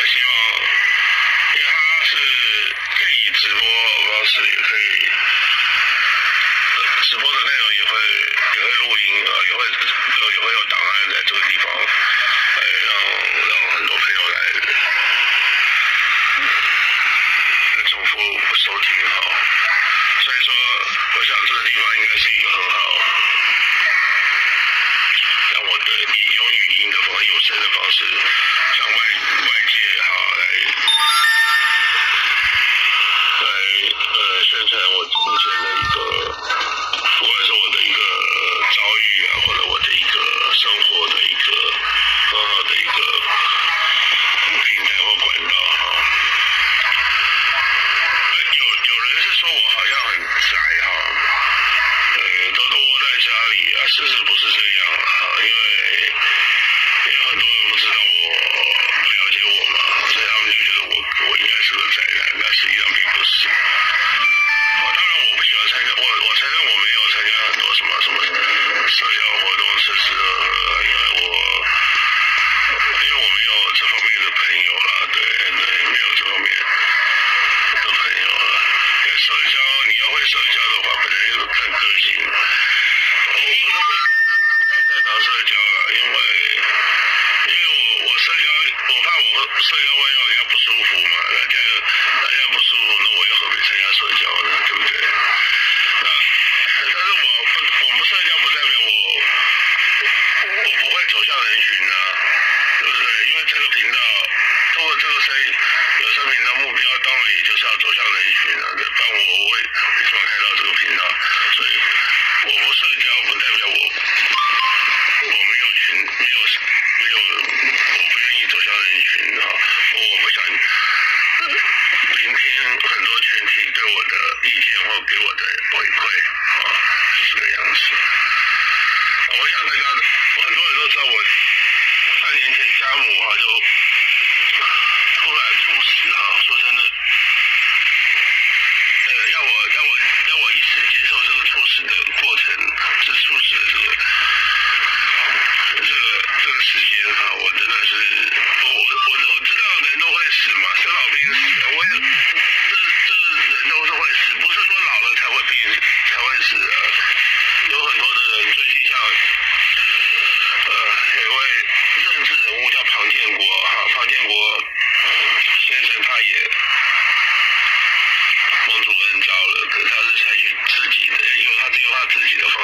我希望，因为他是可以直播的方式，也可以直播的内容也会也会录音，啊，也会，也会有档案在这个地方，哎，让让很多朋友来重复收听好，所以说我想这个地方应该是一个很好，让我的以用语音的方式，有声的方式。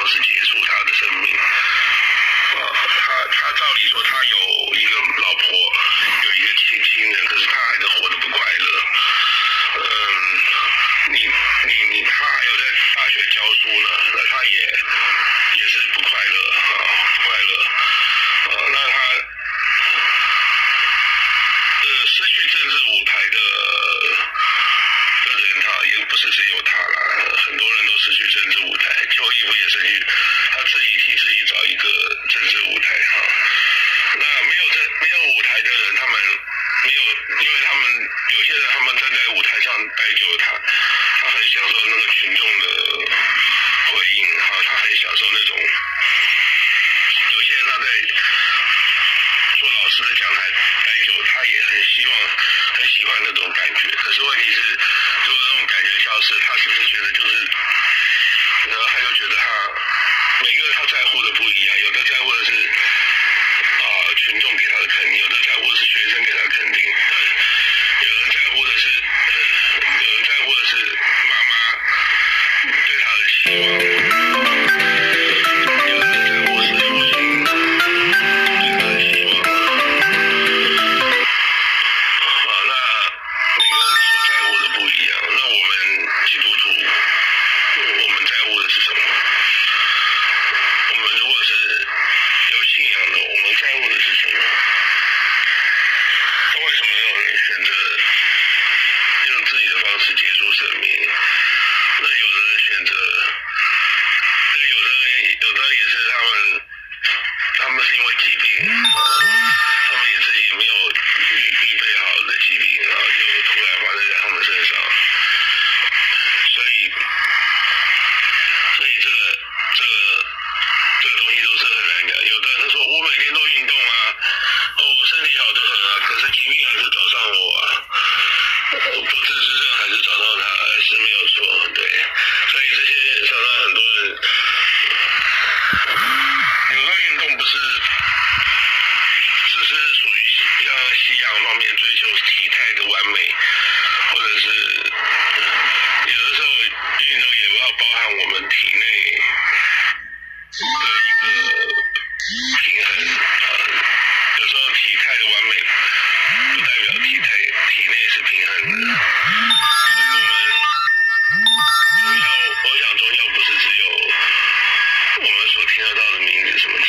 doesn't use 自己，他自己替自己找一个政治舞台哈。那没有这、没有舞台的人，他们没有，因为他们有些人，他们站在舞台上待久，他他很享受那个群众的回应哈，他很享受那种。有些人他在做老师的讲台待久，他也很希望，很喜欢那种感觉。可是问题是，做那种感觉消失，他是不是觉得就是？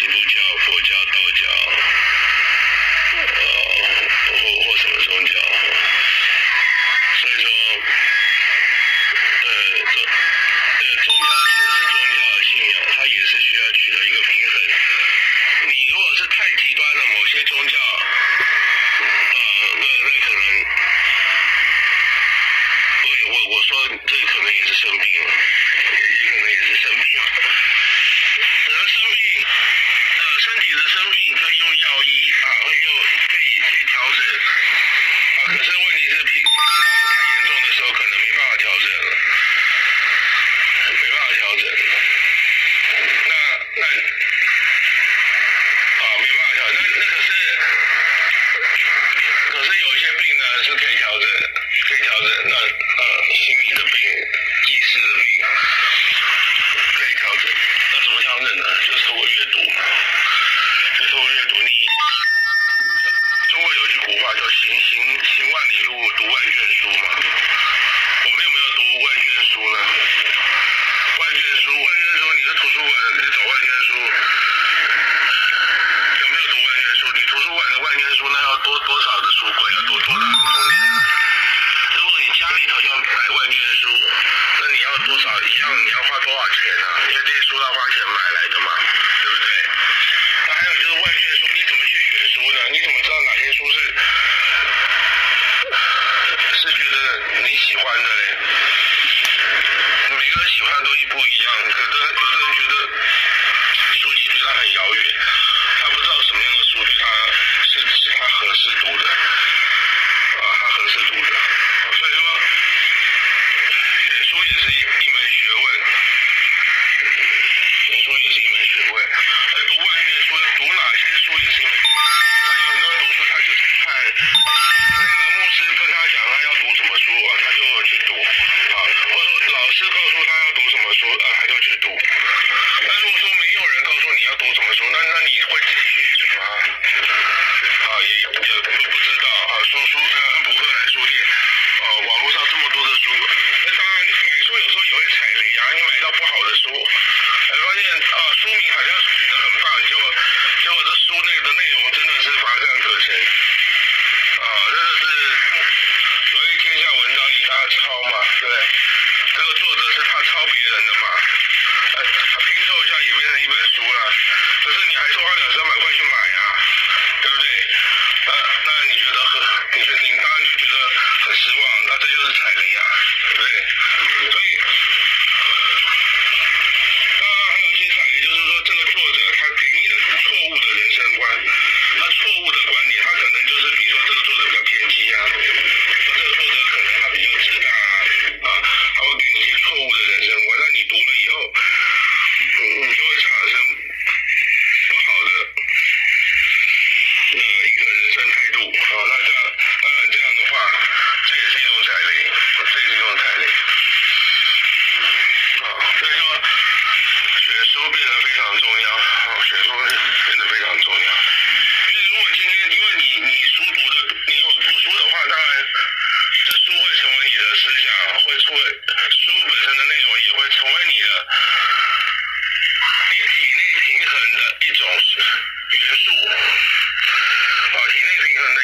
We'll get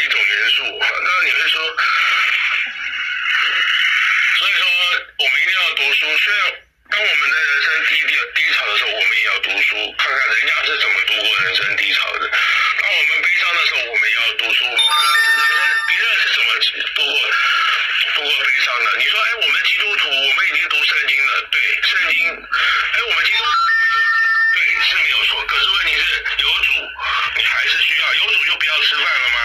一种元素。那你会说，所以说我们一定要读书。虽然当我们在人生低低低潮的时候，我们也要读书，看看人家是怎么度过人生低潮的。当我们悲伤的时候，我们也要读书，看看人生别人是怎么度过度过悲伤的。你说，哎，我们基督徒，我们已经读圣经了，对，圣经，哎，我们基督徒。是没有错，可是问题是有主，你还是需要有主就不要吃饭了吗？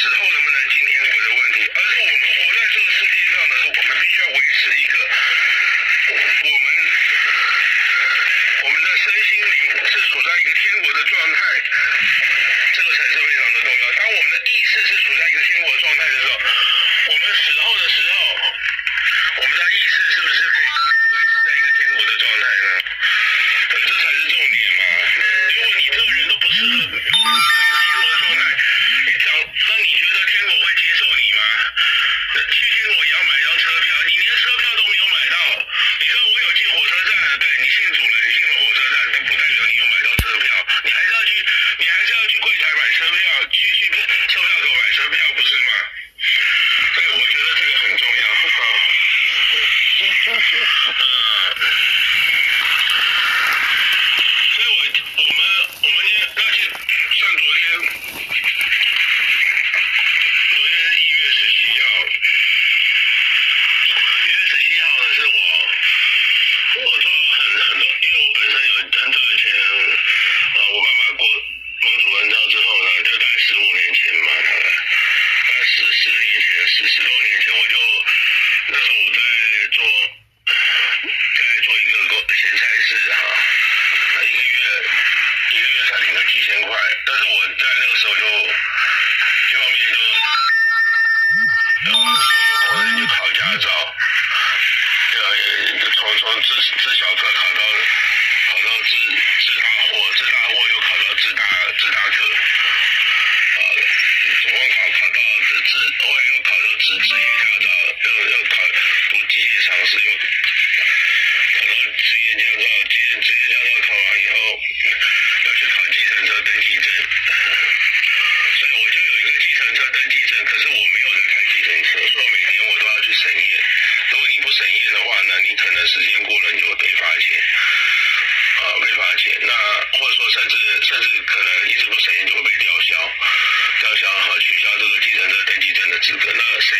死后能不能进天国的问题？而是我们活在这个世界上的时候我们必须要维持一个我们我们的身心灵是处在一个天国的状态这个才是非常的重要。当我们的意识是处在一个天只有考到职业驾照职业职业驾照考完以后要去考计程车登记证所以我就有一个计程车登记证可是我没有在开计程车所以每年我都要去审验如果你不审验的话呢你可能时间过了你就会被罚钱啊被罚钱那或者说甚至甚至可能一直不审验就会被吊销吊销和取消这个计程车登记证的资格那审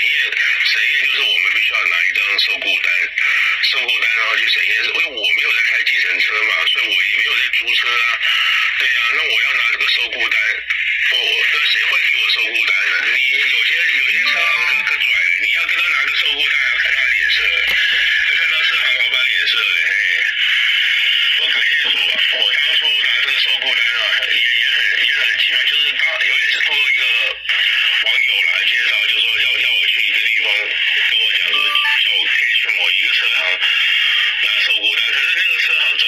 然后就说要要我去一个地方跟我讲说叫我可以去某一个车行难受孤单可是那个车行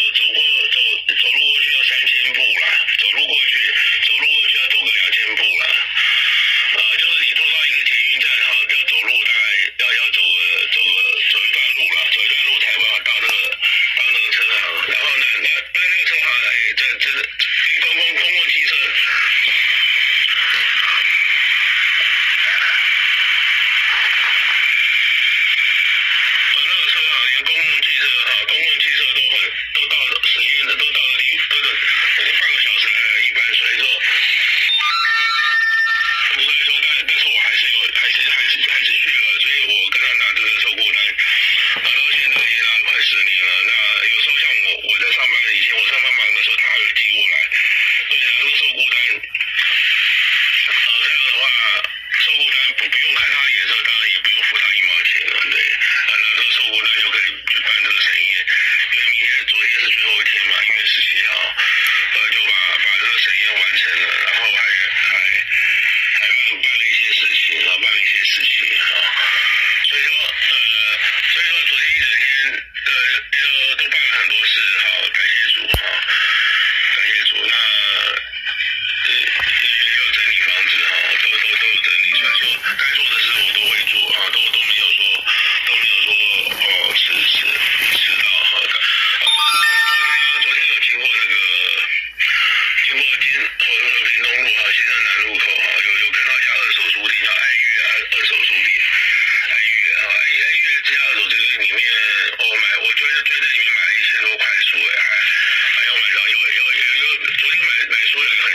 有有有有，昨天买买书的。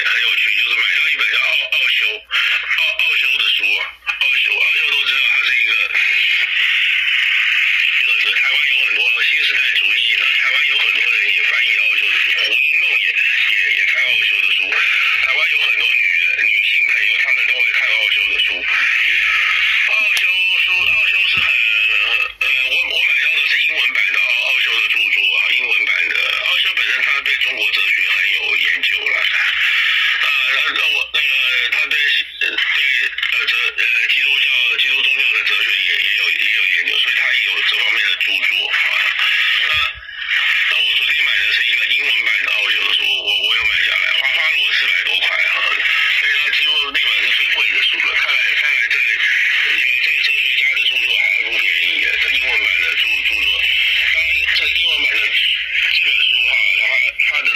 这本书哈然后他的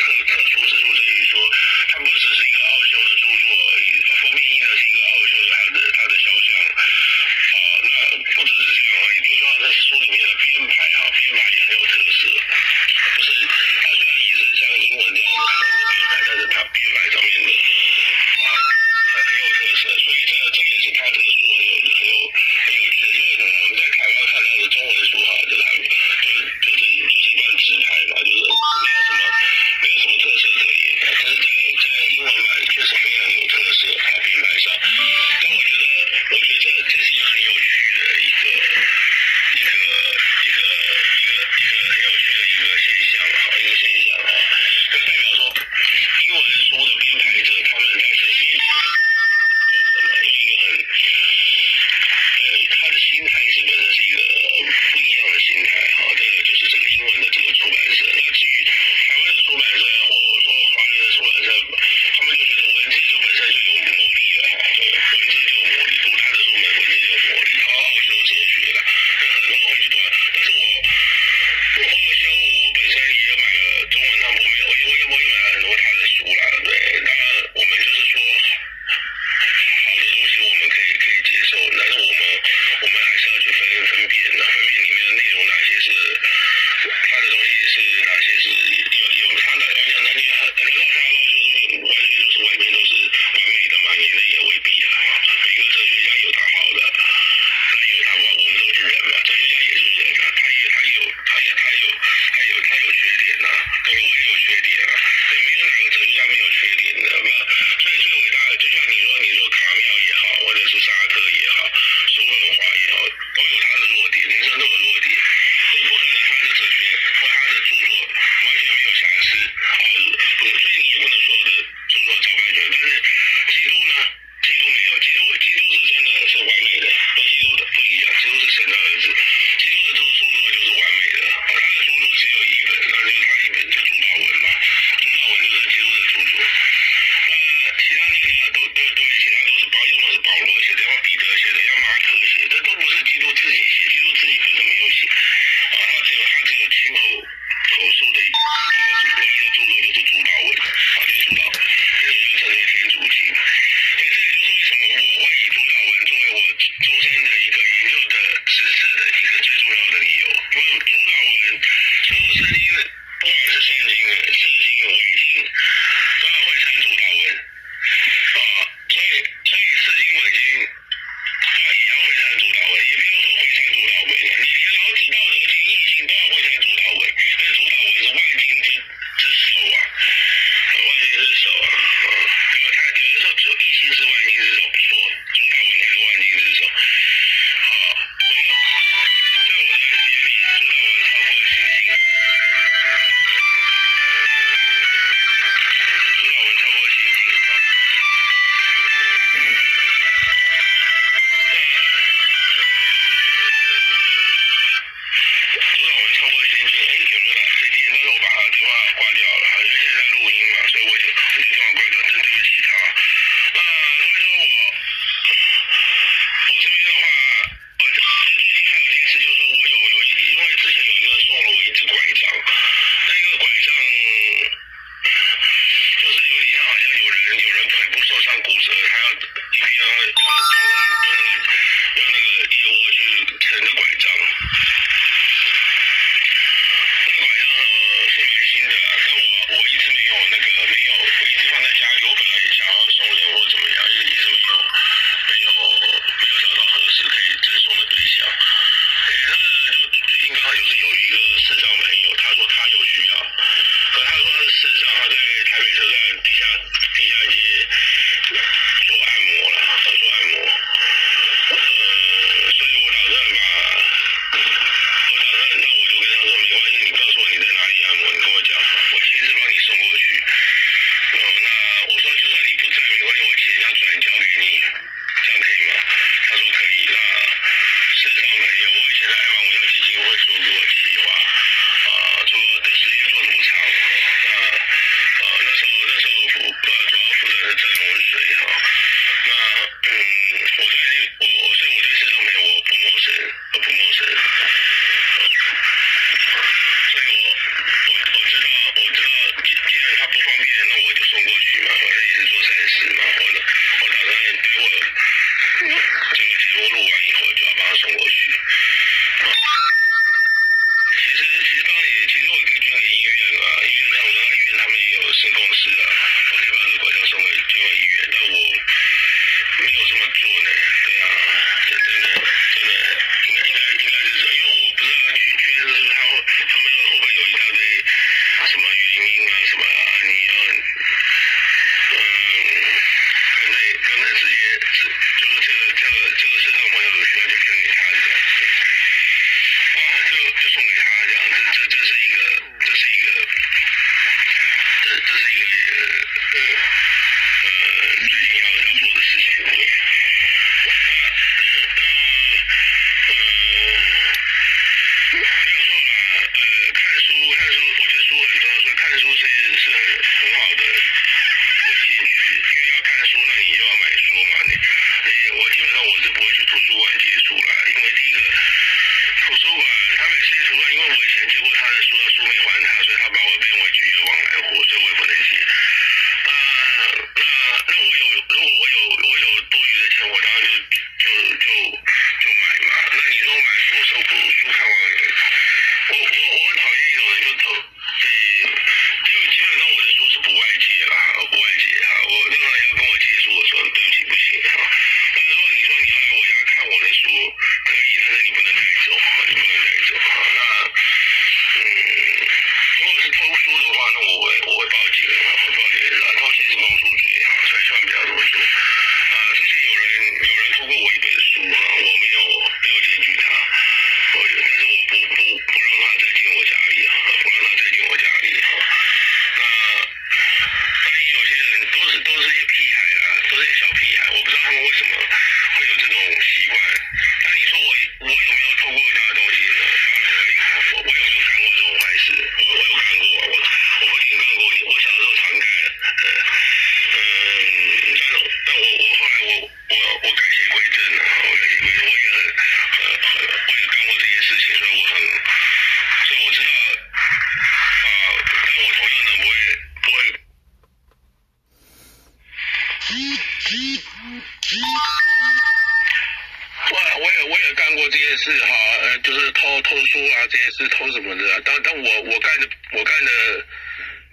是哈，呃，就是偷偷书啊这些是偷什么的？但但我我干的我干的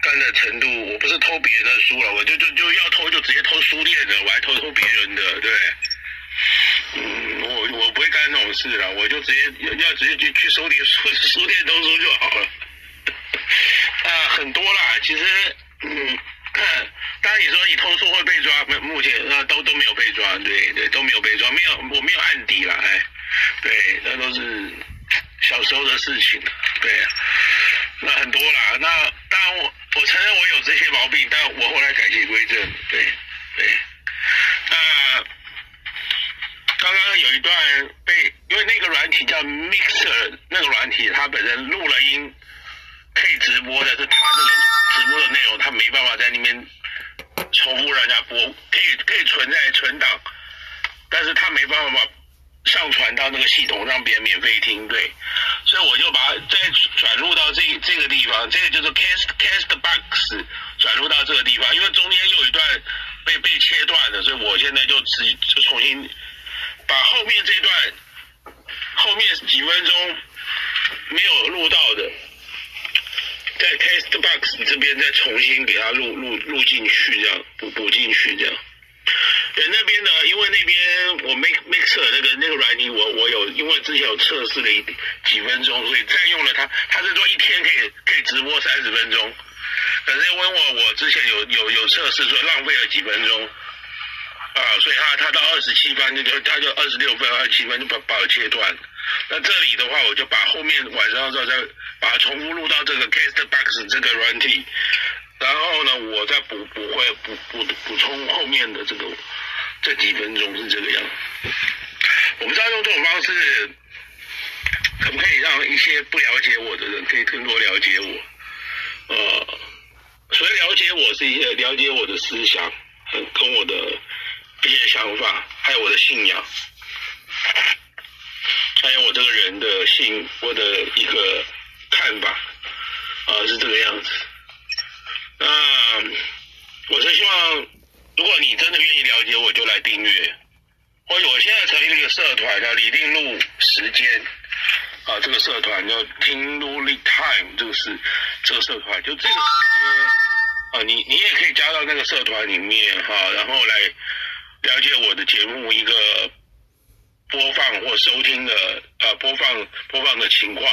干的程度，我不是偷别人的书了，我就就就要偷就直接偷书店的，我还偷偷别人的，对。嗯，我我不会干那种事了，我就直接要直接去去收点书，书店偷书就好了。啊，很多啦，其实，嗯，当然你说你偷书会被抓，没，目前啊都都没有被抓，对对，都没有被抓，没有我没有案底了，哎。对那都是小时候的事情对那很多啦。那当然我我承认我有这些毛病但我后来改邪归正对对。那刚刚有一段被因为那个软体叫 mixer 那个软体它本身录了音可以直播的是它这个直播的内容它没办法在那边重复让大家播可以可以存在存档但是它没办法把上传到那个系统，让别人免费听，对。所以我就把再转入到这这个地方，这个就是 cast cast box 转入到这个地方，因为中间有一段被被切断的，所以我现在就只就重新把后面这段后面几分钟没有录到的，在 cast box 这边再重新给它录录录进去，这样补补进去这样。对，那边呢，因为那边我 Make Mixer 那个那个软体，我我有因为之前有测试了一几分钟，所以占用了它，它是说一天可以可以直播三十分钟。可是因为我我之前有有有测试，说浪费了几分钟啊，所以他他到二十七分就就他就二十六分二十七分就把把我切断。那这里的话，我就把后面晚上的时候再把它重复录到这个 Castbox 这个软体，然后呢，我再补补会补补补充后面的这个这几分钟是这个样。我不知道用这种方式可不可以让一些不了解我的人可以更多了解我，呃。所以了解我是一些了解我的思想，跟我的一些想法，还有我的信仰，还有我这个人的性，我的一个看法，啊，是这个样子。那我是希望，如果你真的愿意了解我，就来订阅。或者我现在成立一个社团，叫李定禄时间，啊，这个社团叫听禄 Time，这个是这个社团，就这个时间。啊，你你也可以加到那个社团里面哈，然后来了解我的节目一个播放或收听的啊播放播放的情况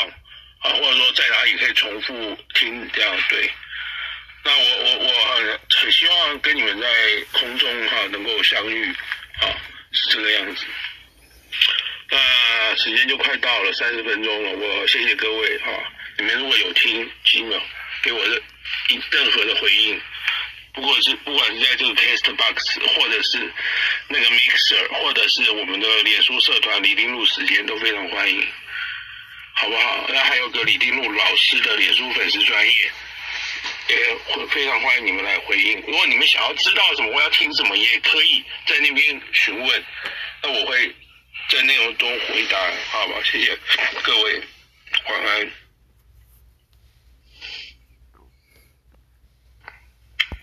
啊，或者说在哪里可以重复听这样对。那我我我很很希望跟你们在空中哈能够相遇啊，是这个样子。那时间就快到了三十分钟了，我谢谢各位哈，你们如果有听几秒给我的。任何的回应，不过是不管是在这个 Castbox，或者是那个 Mixer，或者是我们的脸书社团李丁路时间都非常欢迎，好不好？那还有个李丁路老师的脸书粉丝专业，也会非常欢迎你们来回应。如果你们想要知道什么，我要听什么，也可以在那边询问，那我会在内容中回答，好吧？谢谢各位，晚安。